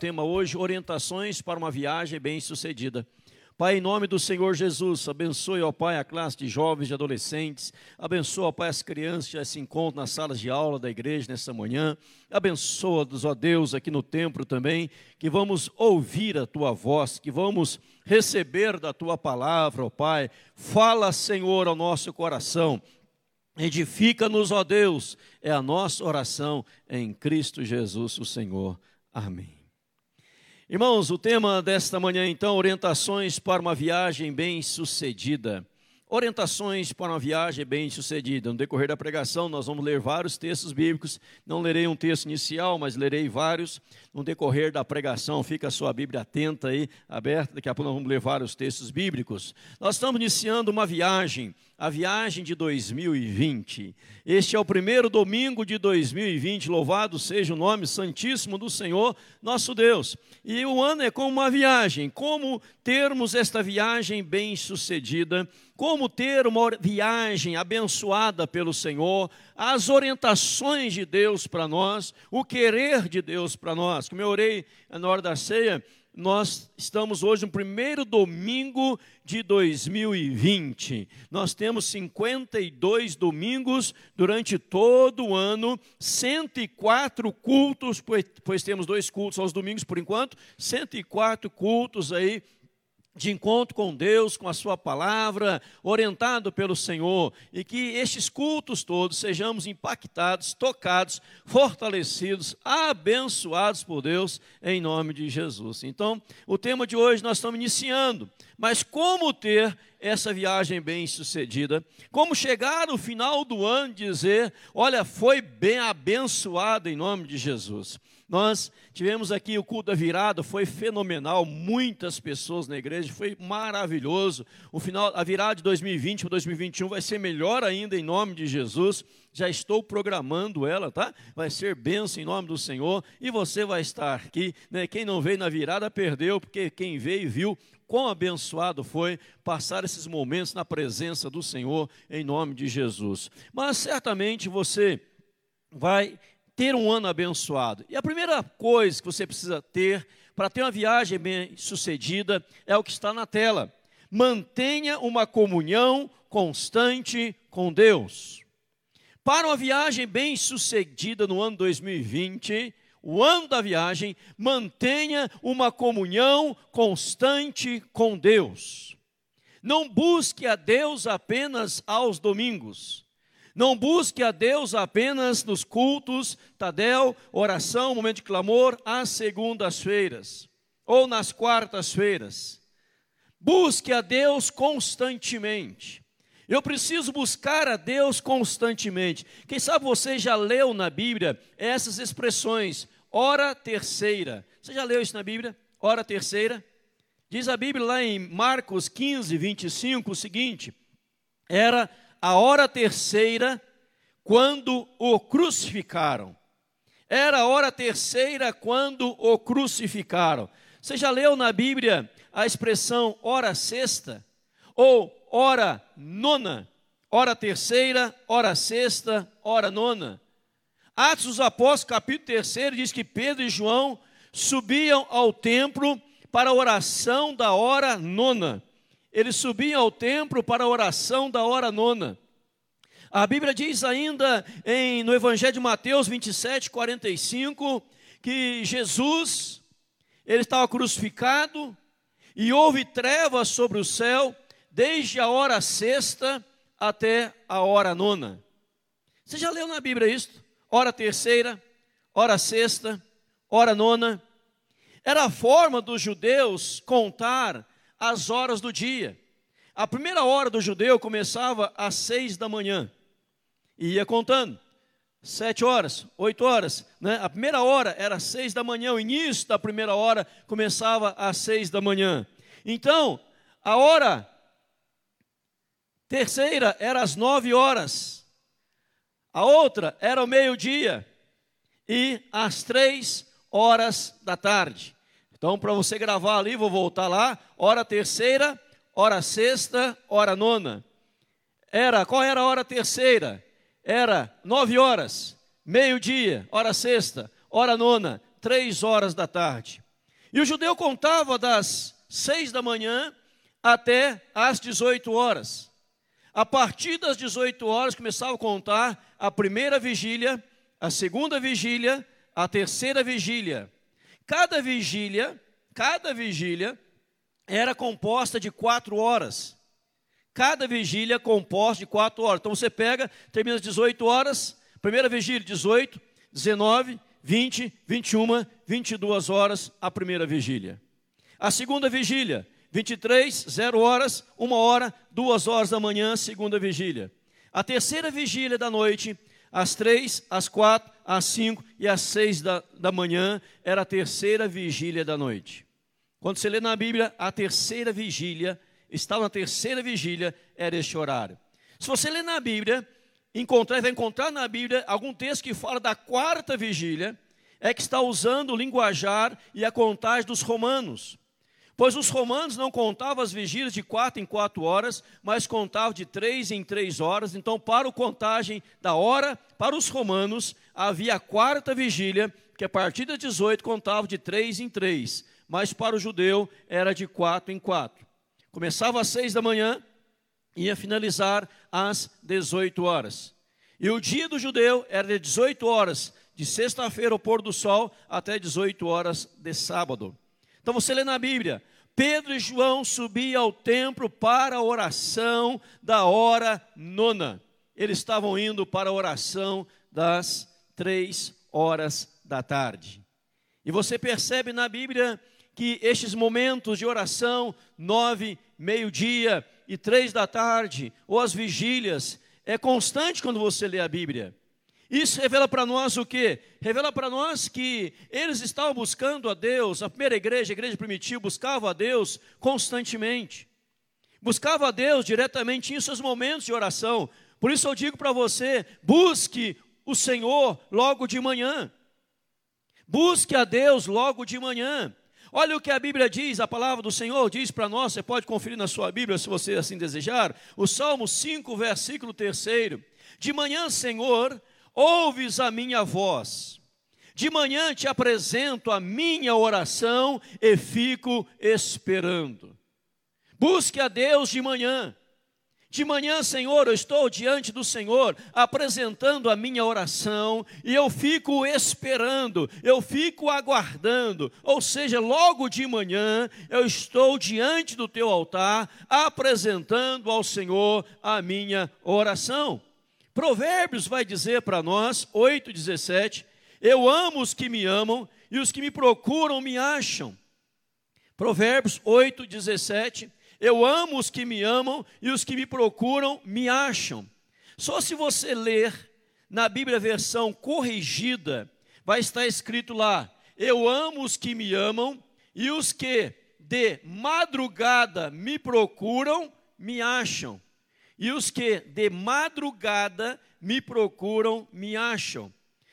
tema hoje: orientações para uma viagem bem-sucedida. Pai, em nome do Senhor Jesus, abençoe, ó Pai, a classe de jovens e adolescentes, abençoa, ó Pai, as crianças que já se encontram nas salas de aula da igreja nessa manhã, abençoa, ó Deus, aqui no templo também, que vamos ouvir a Tua voz, que vamos receber da Tua palavra, ó Pai, fala, Senhor, ao nosso coração, edifica-nos, ó Deus, é a nossa oração em Cristo Jesus, o Senhor. Amém. Irmãos, o tema desta manhã, então, orientações para uma viagem bem-sucedida. Orientações para uma viagem bem-sucedida. No decorrer da pregação, nós vamos ler vários textos bíblicos. Não lerei um texto inicial, mas lerei vários. No decorrer da pregação, fica a sua Bíblia atenta aí, aberta. Daqui a pouco nós vamos ler vários textos bíblicos. Nós estamos iniciando uma viagem a viagem de 2020. Este é o primeiro domingo de 2020, louvado seja o nome santíssimo do Senhor, nosso Deus. E o ano é como uma viagem, como termos esta viagem bem-sucedida, como ter uma viagem abençoada pelo Senhor, as orientações de Deus para nós, o querer de Deus para nós. Como eu orei na hora da ceia, nós estamos hoje no primeiro domingo de 2020. Nós temos 52 domingos durante todo o ano, 104 cultos, pois, temos dois cultos aos domingos por enquanto, 104 cultos aí de encontro com Deus, com a Sua palavra, orientado pelo Senhor, e que estes cultos todos sejamos impactados, tocados, fortalecidos, abençoados por Deus, em nome de Jesus. Então, o tema de hoje nós estamos iniciando, mas como ter essa viagem bem sucedida? Como chegar no final do ano e dizer: olha, foi bem abençoado em nome de Jesus. Nós tivemos aqui o culto da virada, foi fenomenal, muitas pessoas na igreja, foi maravilhoso. O final, a virada de 2020 para 2021 vai ser melhor ainda em nome de Jesus. Já estou programando ela, tá? Vai ser bênção em nome do Senhor e você vai estar aqui. Né? Quem não veio na virada perdeu, porque quem veio viu quão abençoado foi passar esses momentos na presença do Senhor em nome de Jesus. Mas certamente você vai ter um ano abençoado. E a primeira coisa que você precisa ter para ter uma viagem bem sucedida é o que está na tela. Mantenha uma comunhão constante com Deus. Para uma viagem bem sucedida no ano 2020, o ano da viagem, mantenha uma comunhão constante com Deus. Não busque a Deus apenas aos domingos. Não busque a Deus apenas nos cultos, tadel, oração, momento de clamor, às segundas-feiras ou nas quartas-feiras. Busque a Deus constantemente. Eu preciso buscar a Deus constantemente. Quem sabe você já leu na Bíblia essas expressões, hora terceira. Você já leu isso na Bíblia? Hora terceira? Diz a Bíblia lá em Marcos 15, 25 o seguinte: era a hora terceira, quando o crucificaram. Era a hora terceira quando o crucificaram. Você já leu na Bíblia a expressão hora sexta? Ou hora nona? Hora terceira, hora sexta, hora nona. Atos dos Apóstolos, capítulo 3, diz que Pedro e João subiam ao templo para a oração da hora nona eles subiam ao templo para a oração da hora nona. A Bíblia diz ainda em, no Evangelho de Mateus 27, 45, que Jesus, ele estava crucificado e houve trevas sobre o céu desde a hora sexta até a hora nona. Você já leu na Bíblia isso? Hora terceira, hora sexta, hora nona. Era a forma dos judeus contar as horas do dia. A primeira hora do judeu começava às seis da manhã e ia contando. Sete horas, oito horas, né? A primeira hora era seis da manhã, o início da primeira hora começava às seis da manhã. Então, a hora terceira era às nove horas, a outra era o meio-dia e às três horas da tarde. Então, para você gravar ali, vou voltar lá, hora terceira, hora sexta, hora nona. Era, qual era a hora terceira? Era nove horas, meio-dia, hora sexta, hora nona, três horas da tarde. E o judeu contava das seis da manhã até às 18 horas. A partir das 18 horas começava a contar a primeira vigília, a segunda vigília, a terceira vigília. Cada vigília, cada vigília era composta de quatro horas. Cada vigília composta de quatro horas. Então você pega, termina às 18 horas, primeira vigília, 18, 19, 20, 21, 22 horas, a primeira vigília. A segunda vigília, 23, 0 horas, 1 hora, 2 horas da manhã, segunda vigília. A terceira vigília da noite, às 3, às 4, às 5 e às 6 da, da manhã, era a terceira vigília da noite. Quando você lê na Bíblia, a terceira vigília, estava na terceira vigília, era este horário. Se você lê na Bíblia, encontrar, vai encontrar na Bíblia algum texto que fala da quarta vigília, é que está usando o linguajar e a contagem dos romanos. Pois os romanos não contavam as vigílias de quatro em quatro horas, mas contavam de três em três horas. Então, para a contagem da hora, para os romanos, havia a quarta vigília, que a partir das 18 contava de três em três mas para o judeu era de quatro em quatro. Começava às seis da manhã e ia finalizar às 18 horas. E o dia do judeu era de 18 horas, de sexta-feira ao pôr do sol, até 18 horas de sábado. Então você lê na Bíblia, Pedro e João subiam ao templo para a oração da hora nona. Eles estavam indo para a oração das três horas da tarde. E você percebe na Bíblia que estes momentos de oração, nove, meio-dia e três da tarde, ou as vigílias, é constante quando você lê a Bíblia. Isso revela para nós o que? Revela para nós que eles estavam buscando a Deus, a primeira igreja, a igreja primitiva, buscava a Deus constantemente. Buscava a Deus diretamente em seus momentos de oração. Por isso eu digo para você: busque o Senhor logo de manhã. Busque a Deus logo de manhã. Olha o que a Bíblia diz, a palavra do Senhor diz para nós, você pode conferir na sua Bíblia se você assim desejar, o Salmo 5, versículo 3. De manhã, Senhor, ouves a minha voz. De manhã te apresento a minha oração e fico esperando. Busque a Deus de manhã. De manhã, Senhor, eu estou diante do Senhor, apresentando a minha oração, e eu fico esperando, eu fico aguardando. Ou seja, logo de manhã, eu estou diante do teu altar, apresentando ao Senhor a minha oração. Provérbios vai dizer para nós, 8,17: Eu amo os que me amam, e os que me procuram me acham. Provérbios 8,17 eu amo os que me amam e os que me procuram me acham. Só se você ler na Bíblia versão corrigida, vai estar escrito lá: Eu amo os que me amam e os que de madrugada me procuram me acham. E os que de madrugada me procuram me acham.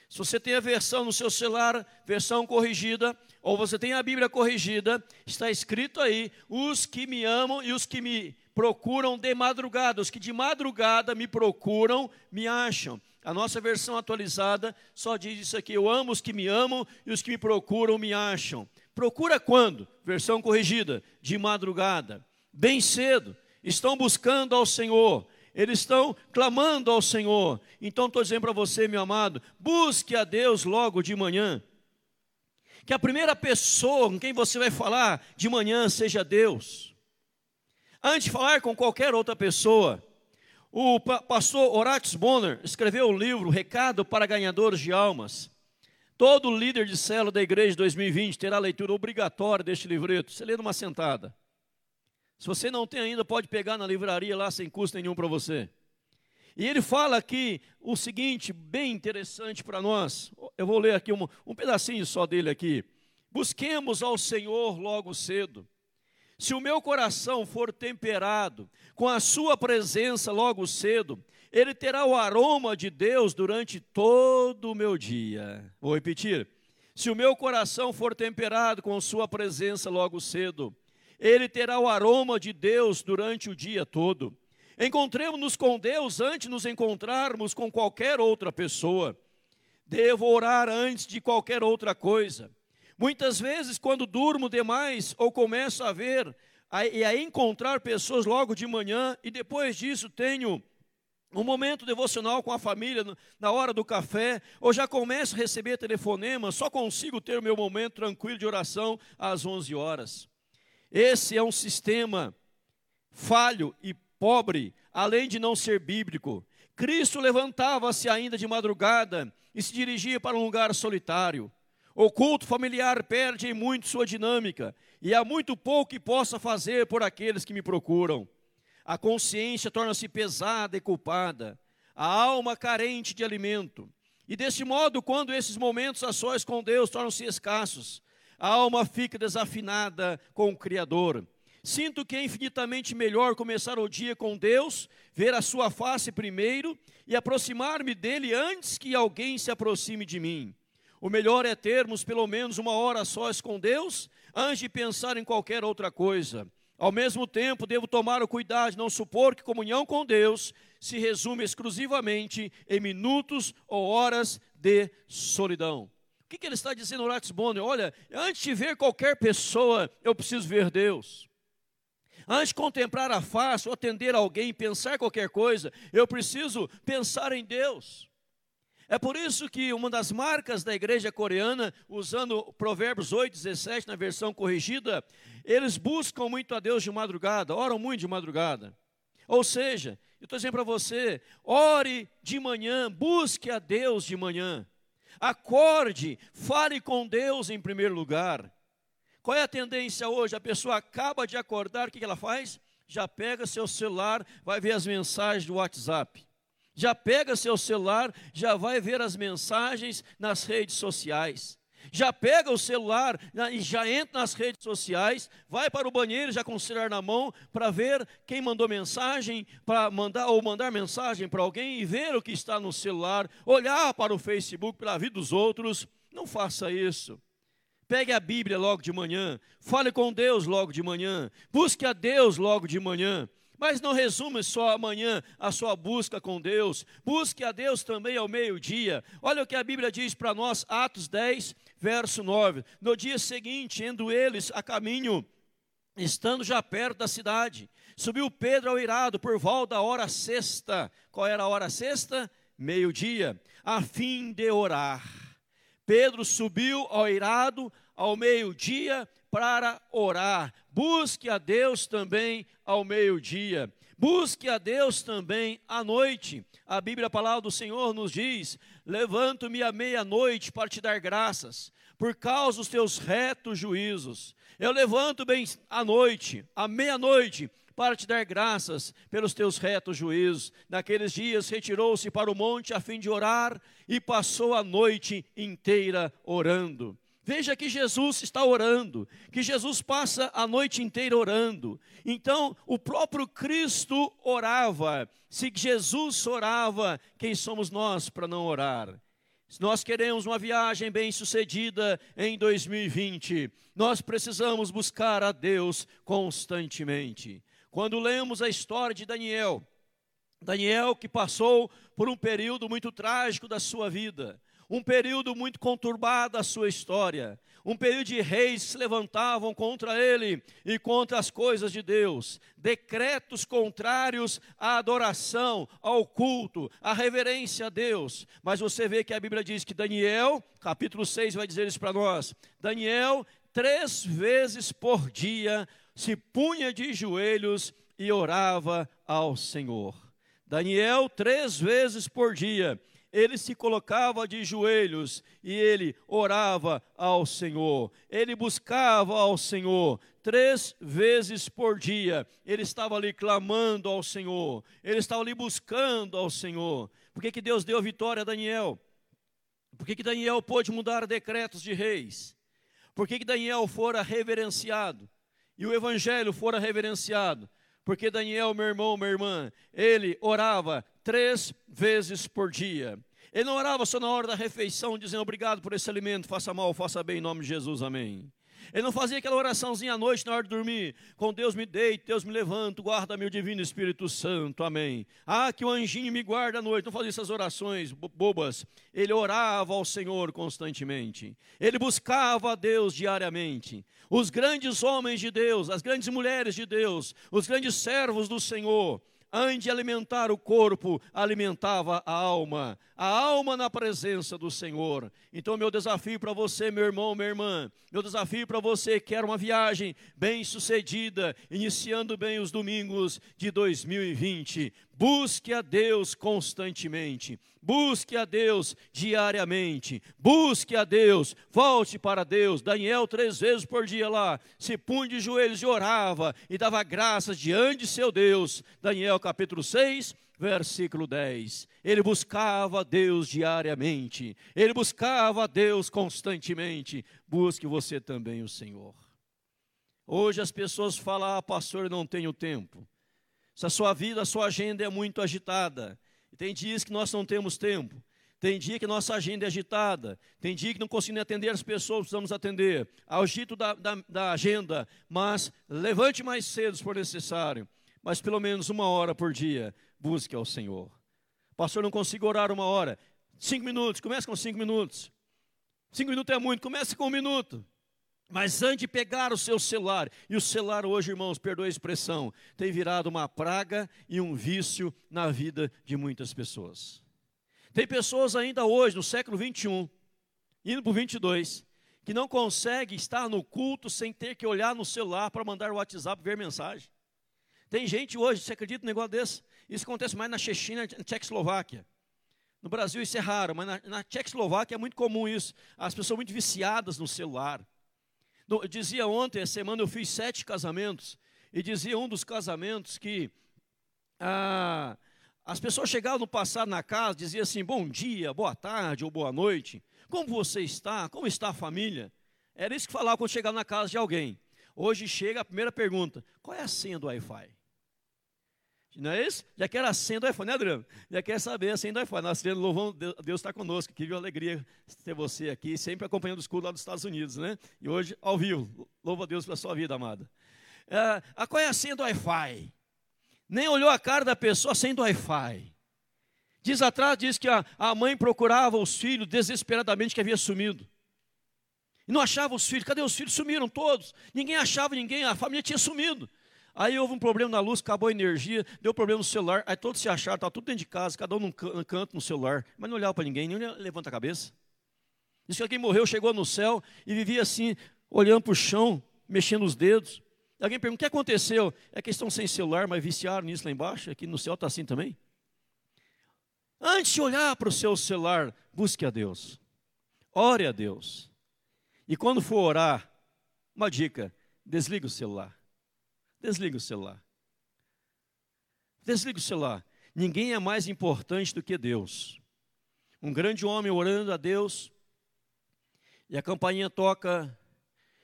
Se você tem a versão no seu celular, versão corrigida, ou você tem a Bíblia corrigida, está escrito aí: os que me amam e os que me procuram de madrugada, os que de madrugada me procuram, me acham. A nossa versão atualizada só diz isso aqui: eu amo os que me amam e os que me procuram me acham. Procura quando? Versão corrigida: de madrugada, bem cedo. Estão buscando ao Senhor, eles estão clamando ao Senhor. Então estou dizendo para você, meu amado, busque a Deus logo de manhã que a primeira pessoa com quem você vai falar de manhã seja Deus. Antes de falar com qualquer outra pessoa, o pastor Horácio Bonner escreveu o livro Recado para Ganhadores de Almas. Todo líder de célula da igreja de 2020 terá leitura obrigatória deste livreto. Você lê numa sentada. Se você não tem ainda, pode pegar na livraria lá sem custo nenhum para você. E ele fala aqui o seguinte, bem interessante para nós. Eu vou ler aqui um, um pedacinho só dele aqui. Busquemos ao Senhor logo cedo. Se o meu coração for temperado com a sua presença logo cedo, ele terá o aroma de Deus durante todo o meu dia. Vou repetir. Se o meu coração for temperado com sua presença logo cedo, ele terá o aroma de Deus durante o dia todo. Encontremos-nos com Deus antes de nos encontrarmos com qualquer outra pessoa. Devo orar antes de qualquer outra coisa. Muitas vezes, quando durmo demais ou começo a ver e a encontrar pessoas logo de manhã e depois disso tenho um momento devocional com a família na hora do café, ou já começo a receber telefonema, só consigo ter o meu momento tranquilo de oração às 11 horas. Esse é um sistema falho e pobre, além de não ser bíblico. Cristo levantava-se ainda de madrugada e se dirigia para um lugar solitário. O culto familiar perde em muito sua dinâmica, e há muito pouco que possa fazer por aqueles que me procuram. A consciência torna-se pesada e culpada, a alma carente de alimento. E desse modo, quando esses momentos a sós com Deus tornam-se escassos, a alma fica desafinada com o Criador. Sinto que é infinitamente melhor começar o dia com Deus, ver a sua face primeiro e aproximar-me dele antes que alguém se aproxime de mim. O melhor é termos pelo menos uma hora sós com Deus, antes de pensar em qualquer outra coisa. Ao mesmo tempo, devo tomar o cuidado de não supor que comunhão com Deus se resume exclusivamente em minutos ou horas de solidão. O que, que ele está dizendo, Horace Bonner? Olha, antes de ver qualquer pessoa, eu preciso ver Deus. Antes de contemplar a face ou atender alguém, pensar qualquer coisa, eu preciso pensar em Deus. É por isso que uma das marcas da igreja coreana, usando Provérbios 8, 17 na versão corrigida, eles buscam muito a Deus de madrugada, oram muito de madrugada. Ou seja, eu estou dizendo para você, ore de manhã, busque a Deus de manhã. Acorde, fale com Deus em primeiro lugar. Qual é a tendência hoje? A pessoa acaba de acordar, o que ela faz? Já pega seu celular, vai ver as mensagens do WhatsApp. Já pega seu celular, já vai ver as mensagens nas redes sociais. Já pega o celular e já entra nas redes sociais, vai para o banheiro já com o celular na mão para ver quem mandou mensagem, para mandar ou mandar mensagem para alguém e ver o que está no celular, olhar para o Facebook pela vida dos outros. Não faça isso. Pegue a Bíblia logo de manhã, fale com Deus logo de manhã, busque a Deus logo de manhã. Mas não resume só amanhã a sua busca com Deus, busque a Deus também ao meio-dia. Olha o que a Bíblia diz para nós, Atos 10, verso 9. No dia seguinte, indo eles a caminho, estando já perto da cidade, subiu Pedro ao irado por volta da hora sexta. Qual era a hora sexta? Meio-dia, a fim de orar. Pedro subiu ao irado ao meio-dia para orar. Busque a Deus também ao meio-dia. Busque a Deus também à noite. A Bíblia, a palavra do Senhor, nos diz: Levanto-me à meia-noite para te dar graças, por causa dos teus retos juízos. Eu levanto bem à noite, à meia-noite, para te dar graças pelos teus retos juízos. Naqueles dias retirou-se para o monte a fim de orar e passou a noite inteira orando. Veja que Jesus está orando, que Jesus passa a noite inteira orando. Então, o próprio Cristo orava. Se Jesus orava, quem somos nós para não orar? Se nós queremos uma viagem bem-sucedida em 2020, nós precisamos buscar a Deus constantemente. Quando lemos a história de Daniel, Daniel que passou por um período muito trágico da sua vida, um período muito conturbado da sua história, um período de reis se levantavam contra ele e contra as coisas de Deus, decretos contrários à adoração, ao culto, à reverência a Deus. Mas você vê que a Bíblia diz que Daniel, capítulo 6, vai dizer isso para nós: Daniel, três vezes por dia, se punha de joelhos e orava ao Senhor. Daniel, três vezes por dia, ele se colocava de joelhos e ele orava ao Senhor. Ele buscava ao Senhor três vezes por dia. Ele estava ali clamando ao Senhor. Ele estava ali buscando ao Senhor. Por que, que Deus deu vitória a Daniel? Por que, que Daniel pôde mudar decretos de reis? Por que, que Daniel fora reverenciado? e o evangelho fora reverenciado, porque Daniel, meu irmão, minha irmã, ele orava três vezes por dia. Ele não orava só na hora da refeição, dizendo obrigado por esse alimento, faça mal, faça bem, em nome de Jesus, amém. Ele não fazia aquela oraçãozinha à noite na hora de dormir. Com Deus me deito, Deus me levanto, guarda meu divino Espírito Santo. Amém. Ah, que o anjinho me guarda à noite. Não fazia essas orações bobas. Ele orava ao Senhor constantemente. Ele buscava a Deus diariamente. Os grandes homens de Deus, as grandes mulheres de Deus, os grandes servos do Senhor, antes de alimentar o corpo, alimentava a alma, a alma na presença do Senhor. Então, meu desafio para você, meu irmão, minha irmã, meu desafio para você que quer uma viagem bem sucedida, iniciando bem os domingos de 2020, busque a Deus constantemente. Busque a Deus diariamente. Busque a Deus. Volte para Deus. Daniel, três vezes por dia lá, se punha de joelhos e orava e dava graças diante de seu Deus. Daniel, capítulo 6, versículo 10. Ele buscava a Deus diariamente. Ele buscava a Deus constantemente. Busque você também o Senhor. Hoje as pessoas falam, ah, pastor, não tenho tempo. Se a sua vida, a sua agenda é muito agitada, tem dias que nós não temos tempo. Tem dia que nossa agenda é agitada. Tem dia que não conseguimos atender as pessoas que precisamos atender. Agito da, da, da agenda, mas levante mais cedo se for necessário. Mas pelo menos uma hora por dia, busque ao Senhor. Pastor, não consigo orar uma hora. Cinco minutos, comece com cinco minutos. Cinco minutos é muito, comece com um minuto. Mas antes de pegar o seu celular, e o celular hoje, irmãos, perdoe a expressão, tem virado uma praga e um vício na vida de muitas pessoas. Tem pessoas ainda hoje, no século 21, indo para o 22, que não consegue estar no culto sem ter que olhar no celular para mandar o WhatsApp ver mensagem. Tem gente hoje, você acredita num negócio desse? Isso acontece mais na Chechina, na Tchecoslováquia. No Brasil isso é raro, mas na, na Tchecoslováquia é muito comum isso. As pessoas muito viciadas no celular. Dizia ontem, essa semana, eu fiz sete casamentos, e dizia um dos casamentos que ah, as pessoas chegavam no passado na casa, diziam assim, bom dia, boa tarde ou boa noite, como você está, como está a família? Era isso que falava quando chegava na casa de alguém. Hoje chega a primeira pergunta, qual é a senha do Wi-Fi? Não é isso? Já quer a senha do iPhone, né, Adriano? Já quer saber a senha do iPhone. Nós queremos louvamos, Deus está conosco. Que alegria ter você aqui, sempre acompanhando os cultos lá dos Estados Unidos, né? E hoje, ao vivo. Louva a Deus pela sua vida, amada. É, a qual é a senha do Wi-Fi? Nem olhou a cara da pessoa, senha do Wi-Fi. Diz atrás, diz que a, a mãe procurava os filhos desesperadamente que havia sumido. E não achava os filhos. Cadê os filhos? Sumiram todos. Ninguém achava ninguém, a família tinha sumido. Aí houve um problema na luz, acabou a energia, deu problema no celular, aí todos se acharam, estava tudo dentro de casa, cada um num canto no celular, mas não olhava para ninguém, nem levanta a cabeça. Diz que alguém morreu, chegou no céu e vivia assim, olhando para o chão, mexendo os dedos. Alguém pergunta, o que aconteceu? É que estão sem celular, mas viciaram nisso lá embaixo, aqui no céu está assim também. Antes de olhar para o seu celular, busque a Deus. Ore a Deus. E quando for orar, uma dica, desliga o celular. Desliga o celular. Desliga o celular. Ninguém é mais importante do que Deus. Um grande homem orando a Deus, e a campainha toca,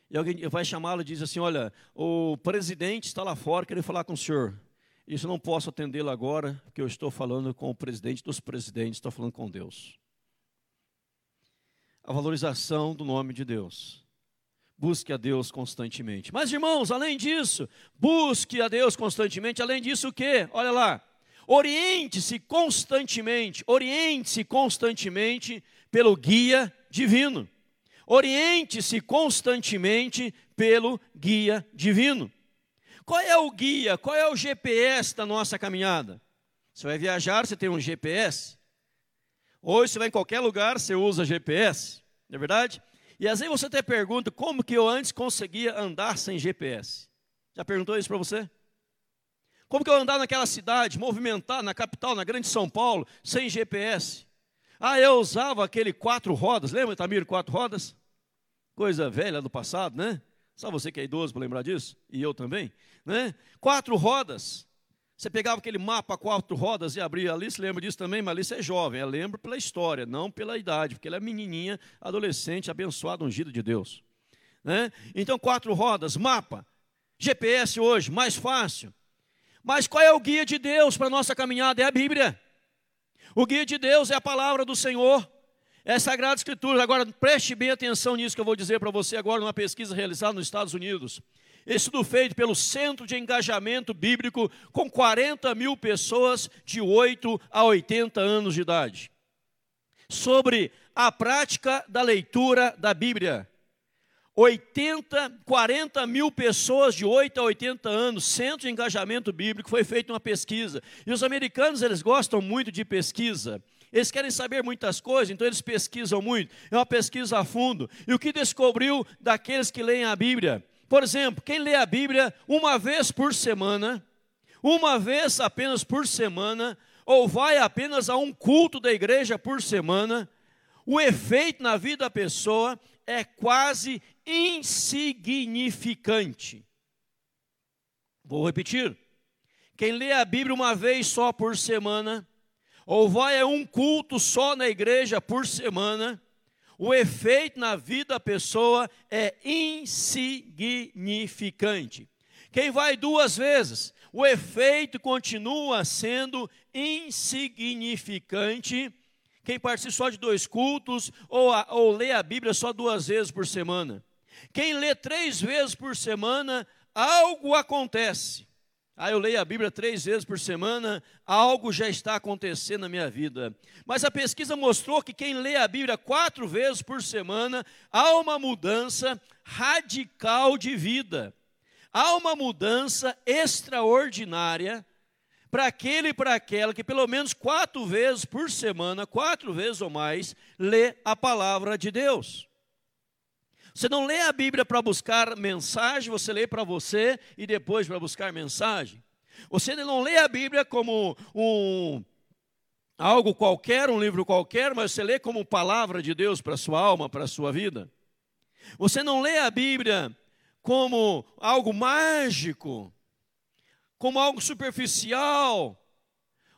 e alguém vai chamá-lo e diz assim: Olha, o presidente está lá fora querendo falar com o senhor. Isso eu não posso atendê-lo agora, porque eu estou falando com o presidente dos presidentes, estou falando com Deus. A valorização do nome de Deus. Busque a Deus constantemente. Mas, irmãos, além disso, busque a Deus constantemente. Além disso, o que? Olha lá. Oriente-se constantemente, oriente-se constantemente pelo guia divino. Oriente-se constantemente pelo guia divino. Qual é o guia? Qual é o GPS da nossa caminhada? Você vai viajar, você tem um GPS. Hoje você vai em qualquer lugar, você usa GPS, não é verdade? E às vezes você até pergunta como que eu antes conseguia andar sem GPS. Já perguntou isso para você? Como que eu andar naquela cidade, movimentar na capital, na grande São Paulo, sem GPS? Ah, eu usava aquele quatro rodas, lembra, Tamir, quatro rodas? Coisa velha do passado, né? Só você que é idoso para lembrar disso, e eu também, né? Quatro rodas. Você pegava aquele mapa quatro rodas e abria ali, se lembra disso também, mas Alice é jovem, ela lembra pela história, não pela idade, porque ela é menininha, adolescente, abençoada, ungida de Deus. Né? Então, quatro rodas, mapa, GPS hoje, mais fácil. Mas qual é o guia de Deus para a nossa caminhada? É a Bíblia. O guia de Deus é a palavra do Senhor. É Sagrada Escritura. Agora, preste bem atenção nisso que eu vou dizer para você agora, numa pesquisa realizada nos Estados Unidos. Estudo feito pelo Centro de Engajamento Bíblico com 40 mil pessoas de 8 a 80 anos de idade. Sobre a prática da leitura da Bíblia. 80, 40 mil pessoas de 8 a 80 anos, centro de engajamento bíblico, foi feita uma pesquisa. E os americanos, eles gostam muito de pesquisa. Eles querem saber muitas coisas, então eles pesquisam muito. É uma pesquisa a fundo. E o que descobriu daqueles que leem a Bíblia? Por exemplo, quem lê a Bíblia uma vez por semana, uma vez apenas por semana, ou vai apenas a um culto da igreja por semana, o efeito na vida da pessoa é quase insignificante. Vou repetir. Quem lê a Bíblia uma vez só por semana, ou vai a um culto só na igreja por semana, o efeito na vida da pessoa é insignificante. Quem vai duas vezes, o efeito continua sendo insignificante quem participa só de dois cultos ou, a, ou lê a Bíblia só duas vezes por semana. Quem lê três vezes por semana, algo acontece. Ah, eu leio a Bíblia três vezes por semana, algo já está acontecendo na minha vida. Mas a pesquisa mostrou que quem lê a Bíblia quatro vezes por semana, há uma mudança radical de vida. Há uma mudança extraordinária para aquele e para aquela que pelo menos quatro vezes por semana, quatro vezes ou mais, lê a palavra de Deus. Você não lê a Bíblia para buscar mensagem, você lê para você e depois para buscar mensagem. Você não lê a Bíblia como um algo qualquer, um livro qualquer, mas você lê como palavra de Deus para sua alma, para a sua vida. Você não lê a Bíblia como algo mágico, como algo superficial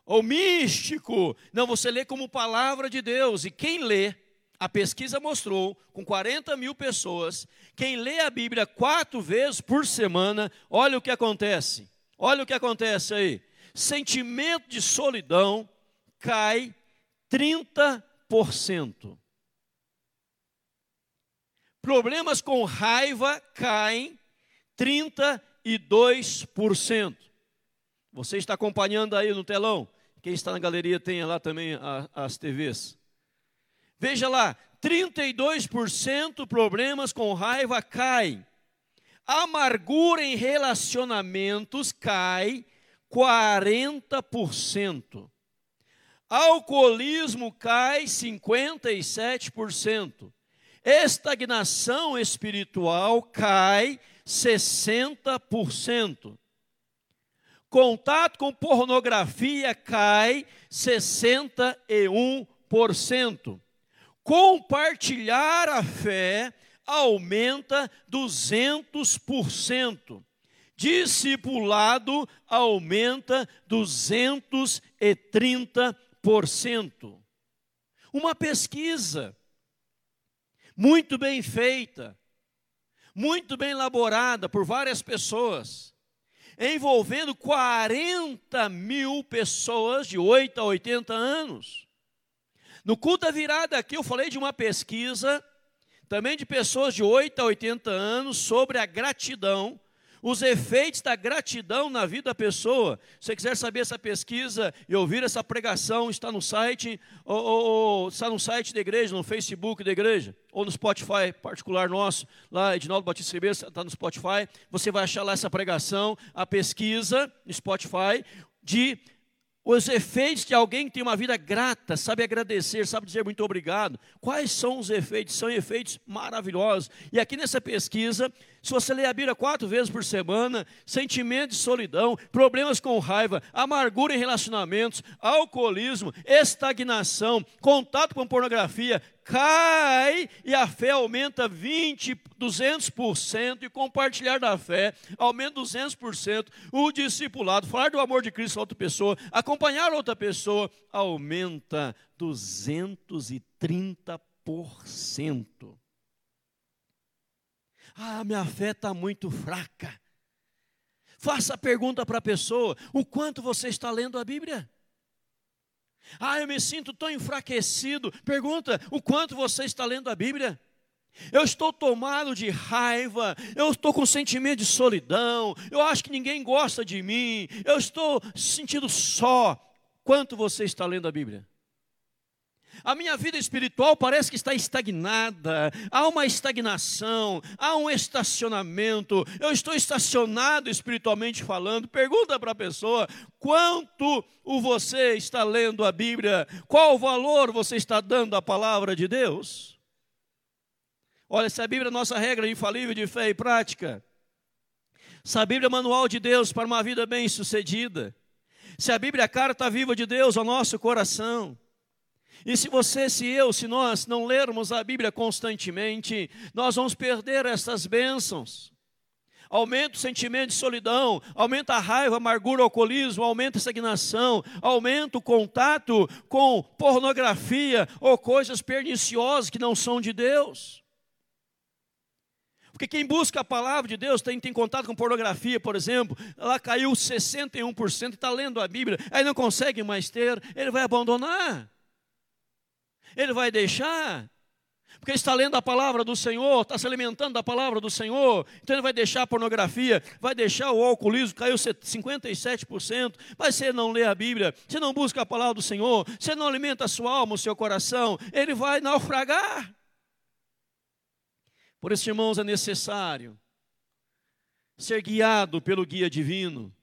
ou místico. Não, você lê como palavra de Deus. E quem lê, a pesquisa mostrou, com 40 mil pessoas, quem lê a Bíblia quatro vezes por semana, olha o que acontece. Olha o que acontece aí. Sentimento de solidão cai 30%. Problemas com raiva caem 32%. Você está acompanhando aí no telão? Quem está na galeria tem lá também as TVs. Veja lá, 32% problemas com raiva caem. Amargura em relacionamentos cai 40%. Alcoolismo cai 57%. Estagnação espiritual cai 60%. Contato com pornografia cai 61%. Compartilhar a fé aumenta 200%. Discipulado aumenta 230%. Uma pesquisa muito bem feita, muito bem elaborada por várias pessoas envolvendo 40 mil pessoas de 8 a 80 anos. No culto da virada aqui eu falei de uma pesquisa, também de pessoas de 8 a 80 anos, sobre a gratidão os efeitos da gratidão na vida da pessoa. Se você quiser saber essa pesquisa e ouvir essa pregação, está no site, ou, ou, ou, está no site da igreja, no Facebook da igreja, ou no Spotify particular nosso, lá Edinaldo Batista Ribeiro, está no Spotify. Você vai achar lá essa pregação, a pesquisa no Spotify, de os efeitos de alguém que tem uma vida grata, sabe agradecer, sabe dizer muito obrigado. Quais são os efeitos? São efeitos maravilhosos. E aqui nessa pesquisa, se você ler a Bíblia quatro vezes por semana, sentimento de solidão, problemas com raiva, amargura em relacionamentos, alcoolismo, estagnação, contato com pornografia, cai e a fé aumenta 20, 200% e compartilhar da fé aumenta 200%. O discipulado, falar do amor de Cristo a outra pessoa, acompanhar outra pessoa aumenta 230%. Ah, minha fé está muito fraca. Faça a pergunta para a pessoa: o quanto você está lendo a Bíblia? Ah, eu me sinto tão enfraquecido. Pergunta: o quanto você está lendo a Bíblia? Eu estou tomado de raiva, eu estou com sentimento de solidão, eu acho que ninguém gosta de mim, eu estou sentindo só. Quanto você está lendo a Bíblia? A minha vida espiritual parece que está estagnada, há uma estagnação, há um estacionamento. Eu estou estacionado espiritualmente falando. Pergunta para a pessoa: quanto o você está lendo a Bíblia? Qual valor você está dando à palavra de Deus? Olha, se a Bíblia é nossa regra infalível de fé e prática, se a Bíblia é manual de Deus para uma vida bem-sucedida, se a Bíblia é a carta viva de Deus ao nosso coração, e se você, se eu, se nós não lermos a Bíblia constantemente, nós vamos perder essas bênçãos. Aumenta o sentimento de solidão, aumenta a raiva, a amargura, o alcoolismo, aumenta a estagnação, aumenta o contato com pornografia ou coisas perniciosas que não são de Deus. Porque quem busca a palavra de Deus tem, tem contato com pornografia, por exemplo, ela caiu 61% e está lendo a Bíblia, aí não consegue mais ter, ele vai abandonar. Ele vai deixar, porque está lendo a palavra do Senhor, está se alimentando da palavra do Senhor, então ele vai deixar a pornografia, vai deixar o alcoolismo, caiu 57%, mas ele não lê a Bíblia, se não busca a palavra do Senhor, se não alimenta a sua alma, o seu coração, ele vai naufragar. Por isso, irmãos, é necessário ser guiado pelo guia divino.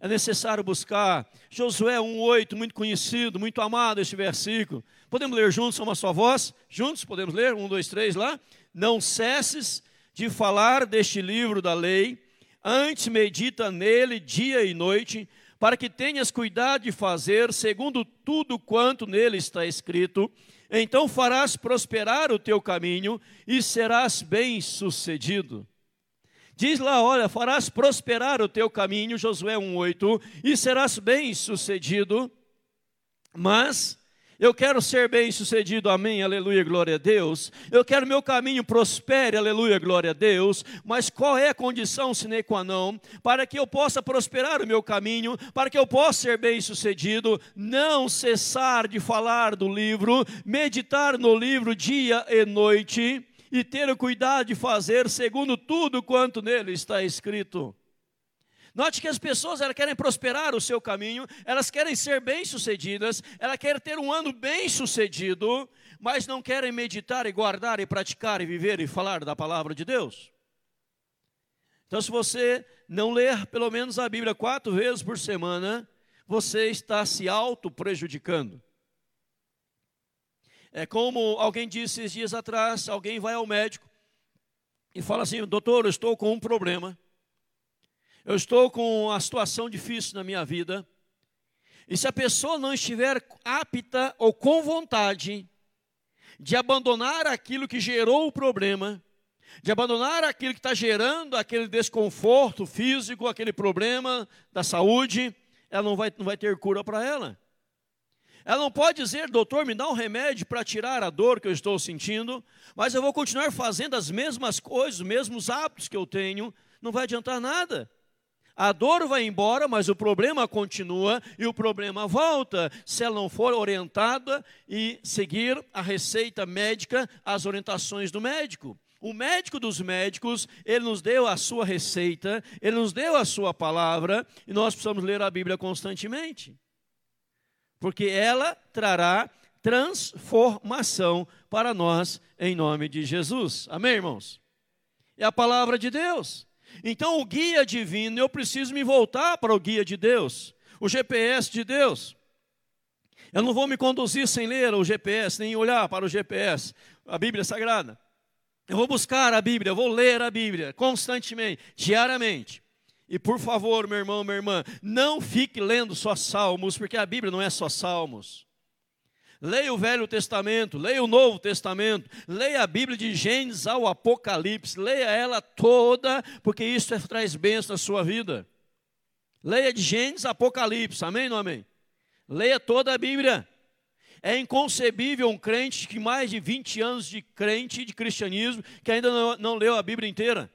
É necessário buscar. Josué 1,8, muito conhecido, muito amado este versículo. Podemos ler juntos uma só voz? Juntos, podemos ler? Um, dois, três lá. Não cesses de falar deste livro da lei, antes medita nele dia e noite, para que tenhas cuidado de fazer segundo tudo quanto nele está escrito. Então farás prosperar o teu caminho e serás bem-sucedido. Diz lá, olha, farás prosperar o teu caminho, Josué 1:8, e serás bem-sucedido. Mas eu quero ser bem-sucedido, amém, aleluia, glória a Deus. Eu quero meu caminho prospere, aleluia, glória a Deus. Mas qual é a condição sine qua non para que eu possa prosperar o meu caminho, para que eu possa ser bem-sucedido? Não cessar de falar do livro, meditar no livro dia e noite e ter o cuidado de fazer segundo tudo quanto nele está escrito. Note que as pessoas elas querem prosperar o seu caminho, elas querem ser bem-sucedidas, elas querem ter um ano bem-sucedido, mas não querem meditar e guardar e praticar e viver e falar da palavra de Deus. Então, se você não ler pelo menos a Bíblia quatro vezes por semana, você está se auto-prejudicando. É como alguém disse esses dias atrás: alguém vai ao médico e fala assim, doutor, eu estou com um problema eu estou com uma situação difícil na minha vida, e se a pessoa não estiver apta ou com vontade de abandonar aquilo que gerou o problema, de abandonar aquilo que está gerando aquele desconforto físico, aquele problema da saúde, ela não vai, não vai ter cura para ela. Ela não pode dizer, doutor, me dá um remédio para tirar a dor que eu estou sentindo, mas eu vou continuar fazendo as mesmas coisas, os mesmos hábitos que eu tenho, não vai adiantar nada. A dor vai embora, mas o problema continua e o problema volta se ela não for orientada e seguir a receita médica, as orientações do médico. O médico dos médicos, ele nos deu a sua receita, ele nos deu a sua palavra e nós precisamos ler a Bíblia constantemente. Porque ela trará transformação para nós em nome de Jesus. Amém, irmãos? É a palavra de Deus. Então, o guia divino, eu preciso me voltar para o guia de Deus, o GPS de Deus. Eu não vou me conduzir sem ler o GPS, nem olhar para o GPS, a Bíblia Sagrada. Eu vou buscar a Bíblia, eu vou ler a Bíblia constantemente, diariamente. E por favor, meu irmão, minha irmã, não fique lendo só salmos, porque a Bíblia não é só salmos. Leia o Velho Testamento, leia o Novo Testamento, leia a Bíblia de Gênesis ao Apocalipse, leia ela toda, porque isso é, traz bênção na sua vida. Leia de Gênesis a Apocalipse, amém ou amém? Leia toda a Bíblia. É inconcebível um crente que mais de 20 anos de crente, de cristianismo, que ainda não, não leu a Bíblia inteira.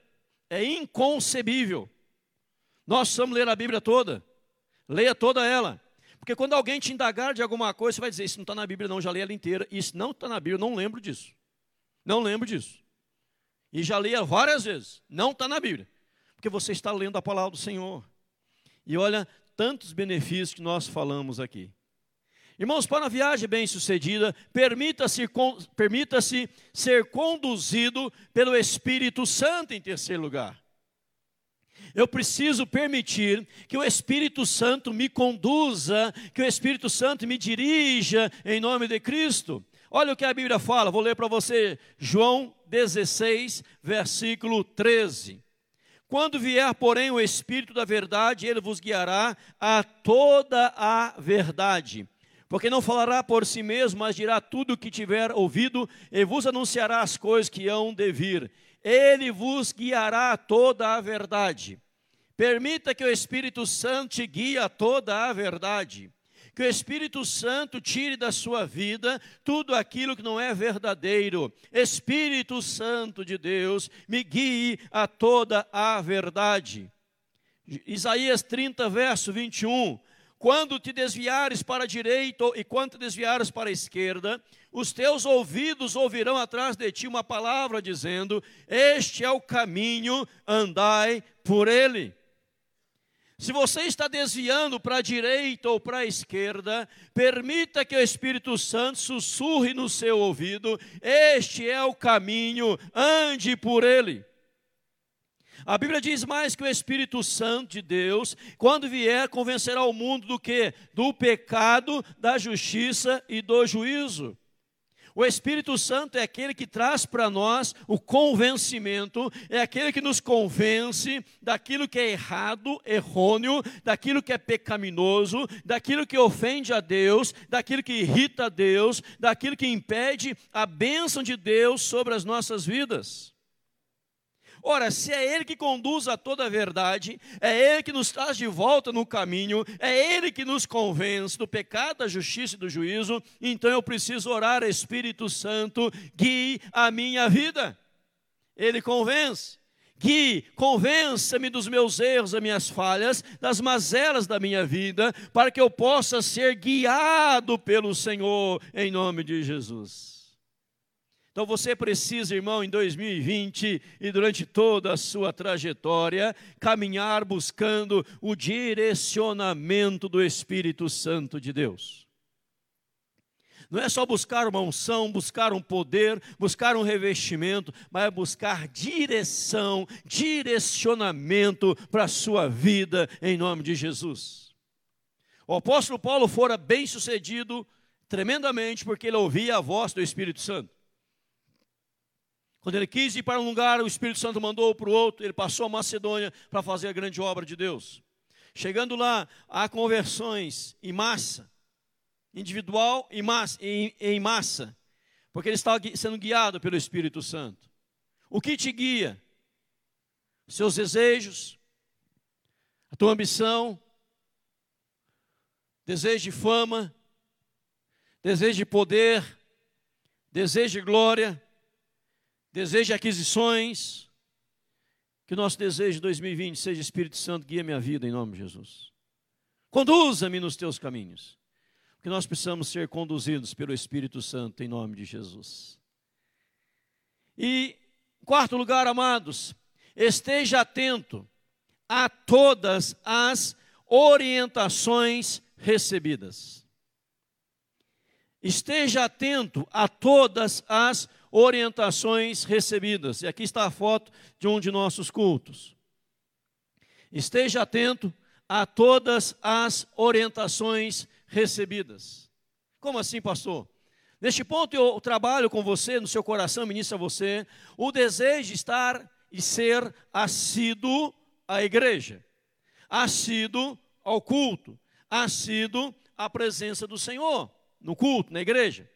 É inconcebível. Nós precisamos ler a Bíblia toda. Leia toda ela. Porque quando alguém te indagar de alguma coisa, você vai dizer: Isso não está na Bíblia, não, já li ela inteira. Isso não está na Bíblia, não lembro disso. Não lembro disso. E já li várias vezes. Não está na Bíblia. Porque você está lendo a palavra do Senhor. E olha, tantos benefícios que nós falamos aqui. Irmãos, para uma viagem bem sucedida, permita-se permita ser conduzido pelo Espírito Santo em terceiro lugar. Eu preciso permitir que o Espírito Santo me conduza, que o Espírito Santo me dirija em nome de Cristo. Olha o que a Bíblia fala, vou ler para você, João 16, versículo 13. Quando vier, porém, o Espírito da verdade, ele vos guiará a toda a verdade. Porque não falará por si mesmo, mas dirá tudo o que tiver ouvido e vos anunciará as coisas que hão de vir. Ele vos guiará a toda a verdade. Permita que o Espírito Santo te guie a toda a verdade que o Espírito Santo tire da sua vida tudo aquilo que não é verdadeiro. Espírito Santo de Deus, me guie a toda a verdade. Isaías 30, verso 21. Quando te desviares para a direita e quando te desviares para a esquerda, os teus ouvidos ouvirão atrás de ti uma palavra dizendo: Este é o caminho, andai por ele. Se você está desviando para a direita ou para a esquerda, permita que o Espírito Santo sussurre no seu ouvido: Este é o caminho, ande por ele. A Bíblia diz mais que o Espírito Santo de Deus, quando vier, convencerá o mundo do que? Do pecado, da justiça e do juízo. O Espírito Santo é aquele que traz para nós o convencimento, é aquele que nos convence daquilo que é errado, errôneo, daquilo que é pecaminoso, daquilo que ofende a Deus, daquilo que irrita a Deus, daquilo que impede a bênção de Deus sobre as nossas vidas. Ora, se é Ele que conduz a toda a verdade, é Ele que nos traz de volta no caminho, é Ele que nos convence do pecado, da justiça e do juízo, então eu preciso orar, Espírito Santo, guie a minha vida. Ele convence. Guie, convença-me dos meus erros, das minhas falhas, das mazelas da minha vida, para que eu possa ser guiado pelo Senhor, em nome de Jesus. Então você precisa, irmão, em 2020 e durante toda a sua trajetória, caminhar buscando o direcionamento do Espírito Santo de Deus. Não é só buscar uma unção, buscar um poder, buscar um revestimento, mas é buscar direção, direcionamento para a sua vida, em nome de Jesus. O apóstolo Paulo fora bem sucedido tremendamente porque ele ouvia a voz do Espírito Santo. Quando ele quis ir para um lugar, o Espírito Santo mandou para o outro, ele passou a Macedônia para fazer a grande obra de Deus. Chegando lá, há conversões em massa, individual e massa, em, em massa, porque ele estava sendo guiado pelo Espírito Santo. O que te guia? Seus desejos, a tua ambição, desejo de fama, desejo de poder, desejo de glória, desejo de aquisições. Que o nosso desejo de 2020 seja Espírito Santo, guia minha vida em nome de Jesus. Conduza-me nos teus caminhos. Que nós precisamos ser conduzidos pelo Espírito Santo em nome de Jesus. E, quarto lugar, amados, esteja atento a todas as orientações recebidas. Esteja atento a todas as orientações recebidas. E aqui está a foto de um de nossos cultos. Esteja atento a todas as orientações recebidas. Como assim, pastor? Neste ponto eu trabalho com você, no seu coração, ministro a você, o desejo de estar e ser assíduo à igreja, assíduo ao culto, assíduo à presença do Senhor, no culto, na igreja.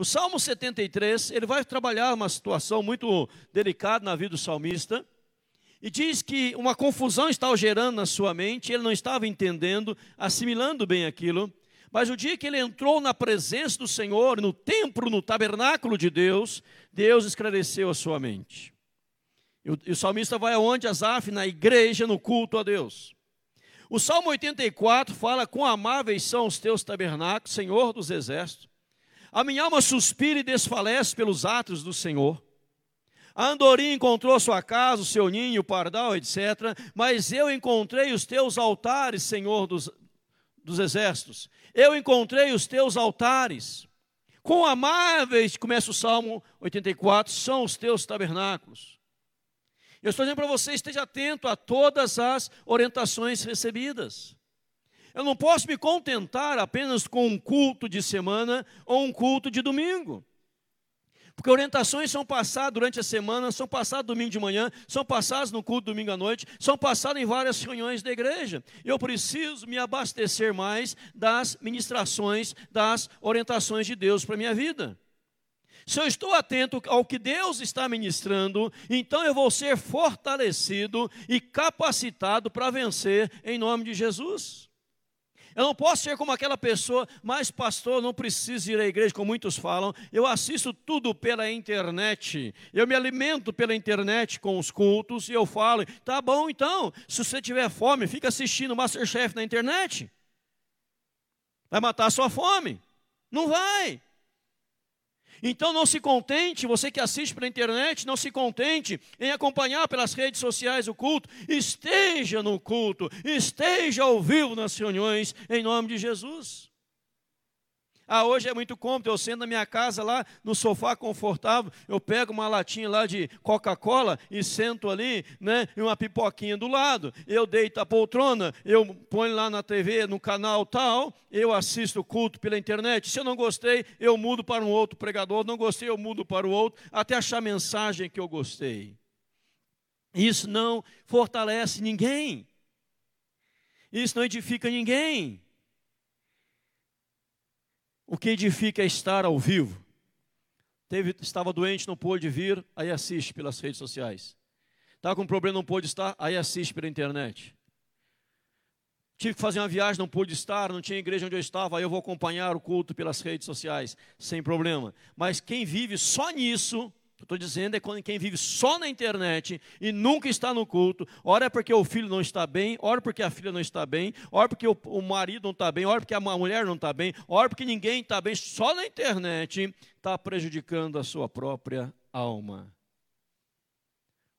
O Salmo 73, ele vai trabalhar uma situação muito delicada na vida do salmista, e diz que uma confusão estava gerando na sua mente, ele não estava entendendo, assimilando bem aquilo, mas o dia que ele entrou na presença do Senhor, no templo, no tabernáculo de Deus, Deus esclareceu a sua mente. E o, e o salmista vai aonde? Asaf, na igreja, no culto a Deus. O Salmo 84 fala: Quão amáveis são os teus tabernáculos, Senhor dos exércitos. A minha alma suspira e desfalece pelos atos do Senhor. A andorinha encontrou sua casa, o seu ninho, o pardal, etc. Mas eu encontrei os teus altares, Senhor dos, dos exércitos. Eu encontrei os teus altares. Quão amáveis, começa o Salmo 84, são os teus tabernáculos. Eu estou dizendo para você, esteja atento a todas as orientações recebidas. Eu não posso me contentar apenas com um culto de semana ou um culto de domingo. Porque orientações são passadas durante a semana, são passadas domingo de manhã, são passadas no culto domingo à noite, são passadas em várias reuniões da igreja. Eu preciso me abastecer mais das ministrações, das orientações de Deus para a minha vida. Se eu estou atento ao que Deus está ministrando, então eu vou ser fortalecido e capacitado para vencer em nome de Jesus. Eu não posso ser como aquela pessoa, mas pastor, não preciso ir à igreja, como muitos falam. Eu assisto tudo pela internet. Eu me alimento pela internet com os cultos e eu falo, tá bom então, se você tiver fome, fica assistindo Masterchef na internet. Vai matar a sua fome? Não vai. Então não se contente, você que assiste pela internet, não se contente em acompanhar pelas redes sociais o culto. Esteja no culto, esteja ao vivo nas reuniões, em nome de Jesus. Ah, hoje é muito cômodo, eu sento na minha casa lá no sofá confortável, eu pego uma latinha lá de Coca-Cola e sento ali, né, e uma pipoquinha do lado. Eu deito a poltrona, eu ponho lá na TV, no canal tal, eu assisto o culto pela internet. Se eu não gostei, eu mudo para um outro pregador, não gostei, eu mudo para o outro, até achar a mensagem que eu gostei. Isso não fortalece ninguém. Isso não edifica ninguém. O que edifica é estar ao vivo. Teve, estava doente, não pôde vir, aí assiste pelas redes sociais. Estava com problema, não pôde estar, aí assiste pela internet. Tive que fazer uma viagem, não pude estar, não tinha igreja onde eu estava, aí eu vou acompanhar o culto pelas redes sociais, sem problema. Mas quem vive só nisso, estou dizendo é quem vive só na internet e nunca está no culto, ora é porque o filho não está bem, ora porque a filha não está bem, ora porque o, o marido não está bem, ora porque a mulher não está bem, ora porque ninguém está bem, só na internet está prejudicando a sua própria alma.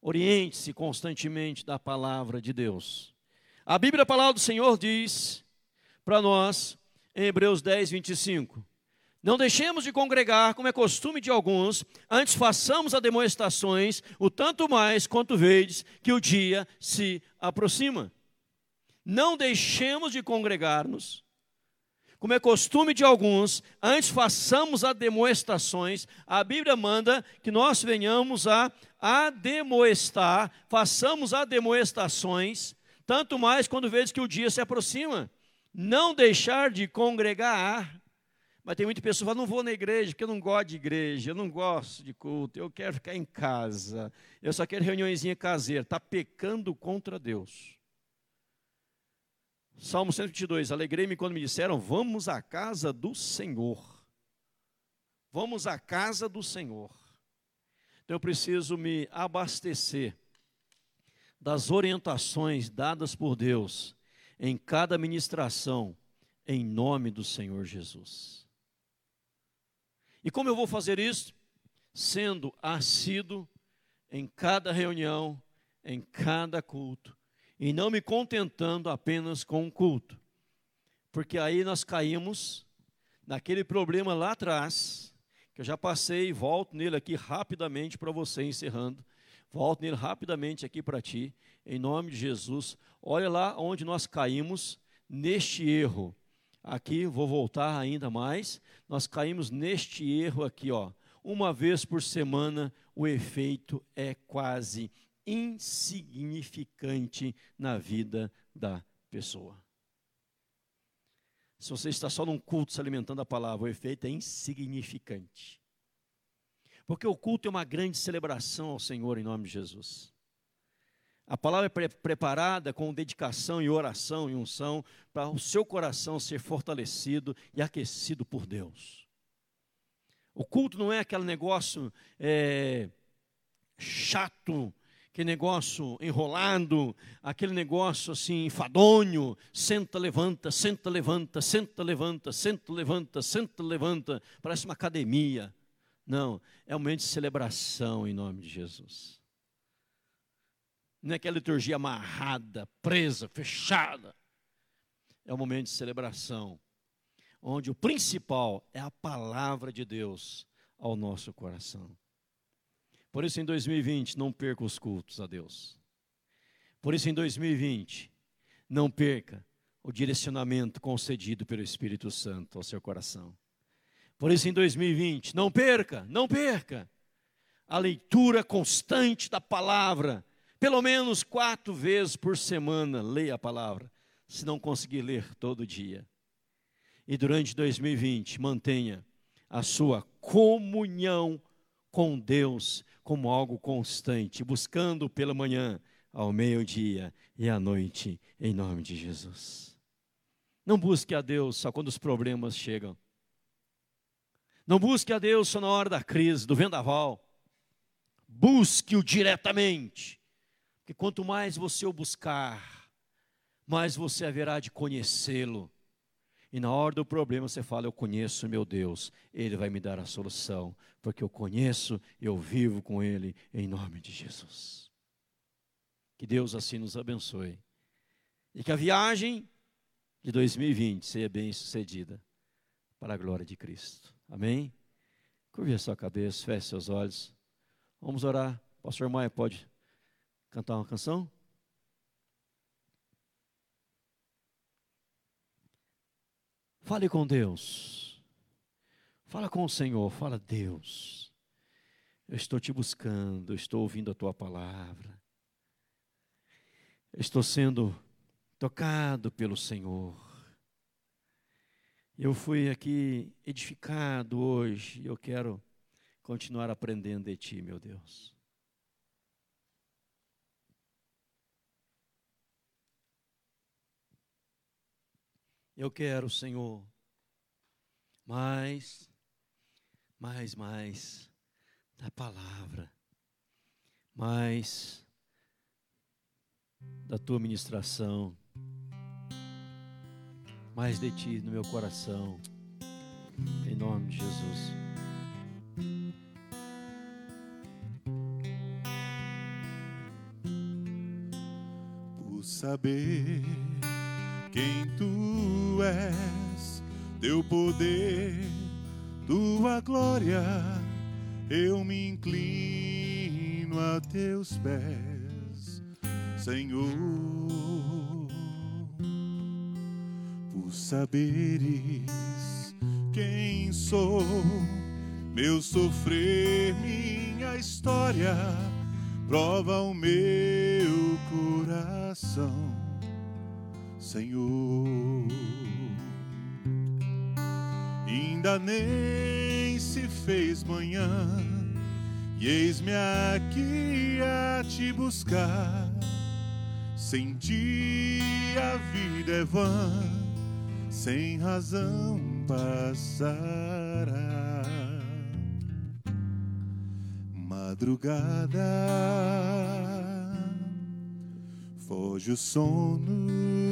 Oriente-se constantemente da palavra de Deus. A Bíblia, a palavra do Senhor diz para nós, em Hebreus 10, 25: não deixemos de congregar, como é costume de alguns, antes façamos demonstrações, o tanto mais quanto vedes que o dia se aproxima. Não deixemos de congregar-nos, como é costume de alguns, antes façamos demonstrações. A Bíblia manda que nós venhamos a ademoestar, façamos demonstrações, tanto mais quando vedes que o dia se aproxima. Não deixar de congregar mas tem muita pessoa que fala, não vou na igreja, porque eu não gosto de igreja, eu não gosto de culto, eu quero ficar em casa, eu só quero reuniãozinha caseira. Está pecando contra Deus. Salmo 122, alegrei-me quando me disseram, vamos à casa do Senhor. Vamos à casa do Senhor. Então eu preciso me abastecer das orientações dadas por Deus em cada ministração, em nome do Senhor Jesus. E como eu vou fazer isso? Sendo assíduo em cada reunião, em cada culto, e não me contentando apenas com um culto. Porque aí nós caímos naquele problema lá atrás, que eu já passei e volto nele aqui rapidamente para você, encerrando. Volto nele rapidamente aqui para ti, em nome de Jesus. Olha lá onde nós caímos neste erro. Aqui vou voltar ainda mais. Nós caímos neste erro aqui, ó. Uma vez por semana, o efeito é quase insignificante na vida da pessoa. Se você está só num culto se alimentando da palavra, o efeito é insignificante. Porque o culto é uma grande celebração ao Senhor em nome de Jesus. A palavra é pre preparada com dedicação e oração e unção para o seu coração ser fortalecido e aquecido por Deus. O culto não é aquele negócio é, chato aquele negócio enrolado, aquele negócio assim enfadonho, senta, levanta, senta, levanta, senta, levanta, senta, levanta, senta, levanta, parece uma academia. Não, é um momento de celebração em nome de Jesus. Não é aquela liturgia amarrada, presa, fechada. É um momento de celebração, onde o principal é a palavra de Deus ao nosso coração. Por isso, em 2020, não perca os cultos a Deus. Por isso, em 2020, não perca o direcionamento concedido pelo Espírito Santo ao seu coração. Por isso, em 2020, não perca, não perca a leitura constante da palavra. Pelo menos quatro vezes por semana, leia a palavra, se não conseguir ler todo dia. E durante 2020, mantenha a sua comunhão com Deus como algo constante, buscando pela manhã, ao meio-dia e à noite, em nome de Jesus. Não busque a Deus só quando os problemas chegam. Não busque a Deus só na hora da crise, do vendaval. Busque-o diretamente. Porque quanto mais você o buscar, mais você haverá de conhecê-lo e na hora do problema você fala: Eu conheço meu Deus, Ele vai me dar a solução, porque eu conheço e eu vivo com Ele, em nome de Jesus. Que Deus assim nos abençoe. E que a viagem de 2020 seja bem sucedida, para a glória de Cristo. Amém? Curve a sua cabeça, feche seus olhos. Vamos orar. Pastor Maia pode cantar uma canção? Fale com Deus. Fala com o Senhor, fala Deus. Eu estou te buscando, estou ouvindo a tua palavra. Estou sendo tocado pelo Senhor. Eu fui aqui edificado hoje, eu quero continuar aprendendo de ti, meu Deus. Eu quero, Senhor, mais, mais, mais da palavra, mais da tua ministração, mais de ti no meu coração, em nome de Jesus. Por saber quem tu és, teu poder, tua glória, eu me inclino a teus pés, Senhor, por saberes quem sou, meu sofrer, minha história, prova o meu coração Senhor. Ainda nem se fez manhã, e eis-me aqui a te buscar. Sem ti a vida é vã, sem razão passará. Madrugada, foge o sono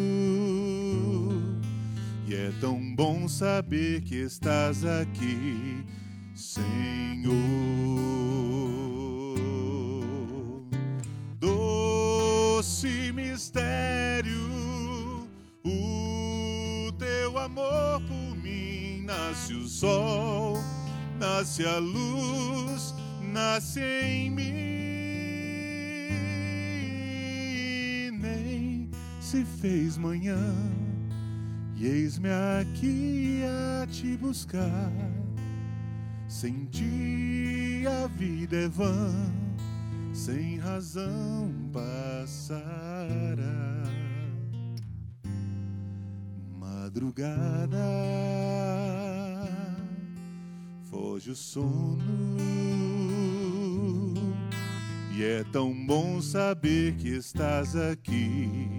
e é tão bom saber que estás aqui, Senhor. Doce mistério, o teu amor por mim. Nasce o sol, nasce a luz, nasce em mim. Nem se fez manhã e eis-me aqui a te buscar. Sem ti a vida é vã, sem razão passará. Madrugada, foge o sono. E é tão bom saber que estás aqui,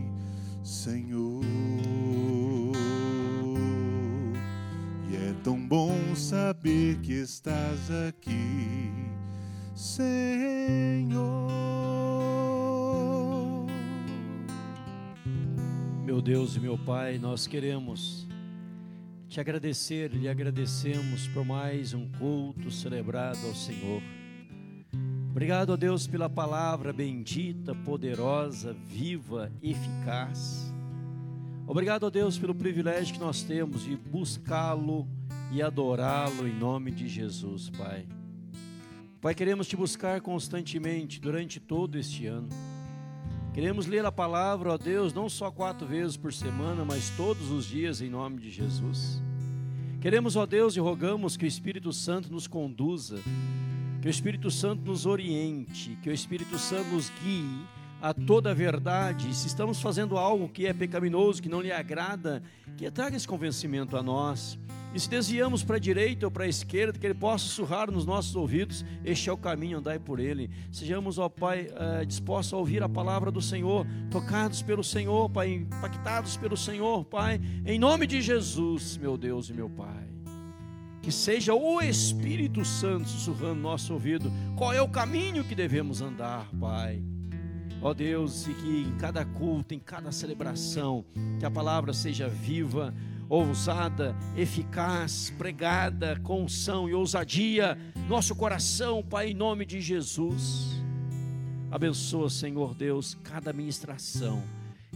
Senhor. Tão bom saber que estás aqui, Senhor. Meu Deus e meu Pai, nós queremos te agradecer, lhe agradecemos por mais um culto celebrado ao Senhor. Obrigado, ó Deus, pela palavra bendita, poderosa, viva, eficaz. Obrigado, ó Deus, pelo privilégio que nós temos de buscá-lo e adorá-lo em nome de Jesus, Pai. Pai, queremos te buscar constantemente durante todo este ano. Queremos ler a palavra, ó Deus, não só quatro vezes por semana, mas todos os dias em nome de Jesus. Queremos, ó Deus, e rogamos que o Espírito Santo nos conduza, que o Espírito Santo nos oriente, que o Espírito Santo nos guie a toda a verdade. Se estamos fazendo algo que é pecaminoso, que não lhe agrada, que traga esse convencimento a nós. E se desviamos para a direita ou para a esquerda, que Ele possa sussurrar nos nossos ouvidos: Este é o caminho, andai por Ele. Sejamos, ó Pai, eh, dispostos a ouvir a palavra do Senhor, tocados pelo Senhor, Pai, impactados pelo Senhor, Pai, em nome de Jesus, meu Deus e meu Pai. Que seja o Espírito Santo sussurrando no nosso ouvido: qual é o caminho que devemos andar, Pai. Ó Deus, e que em cada culto, em cada celebração, que a palavra seja viva, ousada, eficaz, pregada com unção e ousadia, nosso coração, Pai, em nome de Jesus. Abençoa, Senhor Deus, cada ministração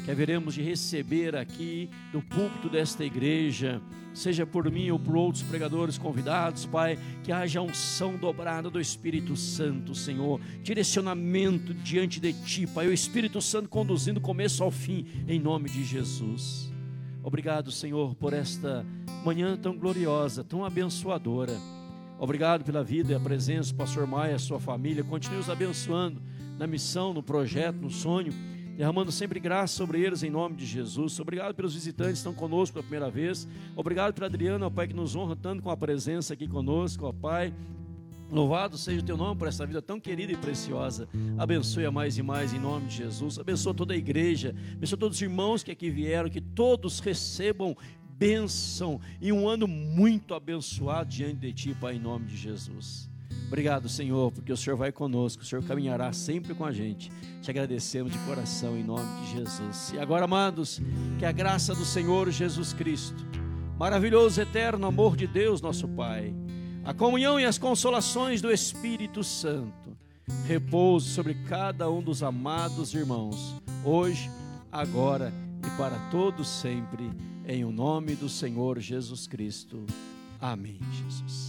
que haveremos de receber aqui do púlpito desta igreja, seja por mim ou por outros pregadores convidados, Pai, que haja unção dobrada do Espírito Santo, Senhor, direcionamento diante de Ti, Pai, o Espírito Santo conduzindo começo ao fim, em nome de Jesus. Obrigado, Senhor, por esta manhã tão gloriosa, tão abençoadora. Obrigado pela vida e a presença do pastor Maia, sua família. Continue os abençoando na missão, no projeto, no sonho, derramando sempre graça sobre eles em nome de Jesus. Obrigado pelos visitantes que estão conosco pela primeira vez. Obrigado pela Adriana, ó Pai, que nos honra tanto com a presença aqui conosco, ó Pai. Louvado seja o teu nome por essa vida tão querida e preciosa. Abençoe a mais e mais em nome de Jesus. Abençoa toda a igreja. Abençoa todos os irmãos que aqui vieram. Que todos recebam bênção e um ano muito abençoado diante de ti, Pai, em nome de Jesus. Obrigado, Senhor, porque o Senhor vai conosco, o Senhor caminhará sempre com a gente. Te agradecemos de coração em nome de Jesus. E agora, amados, que a graça do Senhor Jesus Cristo, maravilhoso, eterno amor de Deus, nosso Pai a comunhão e as consolações do Espírito Santo repouse sobre cada um dos amados irmãos, hoje, agora e para todos sempre, em o nome do Senhor Jesus Cristo. Amém, Jesus.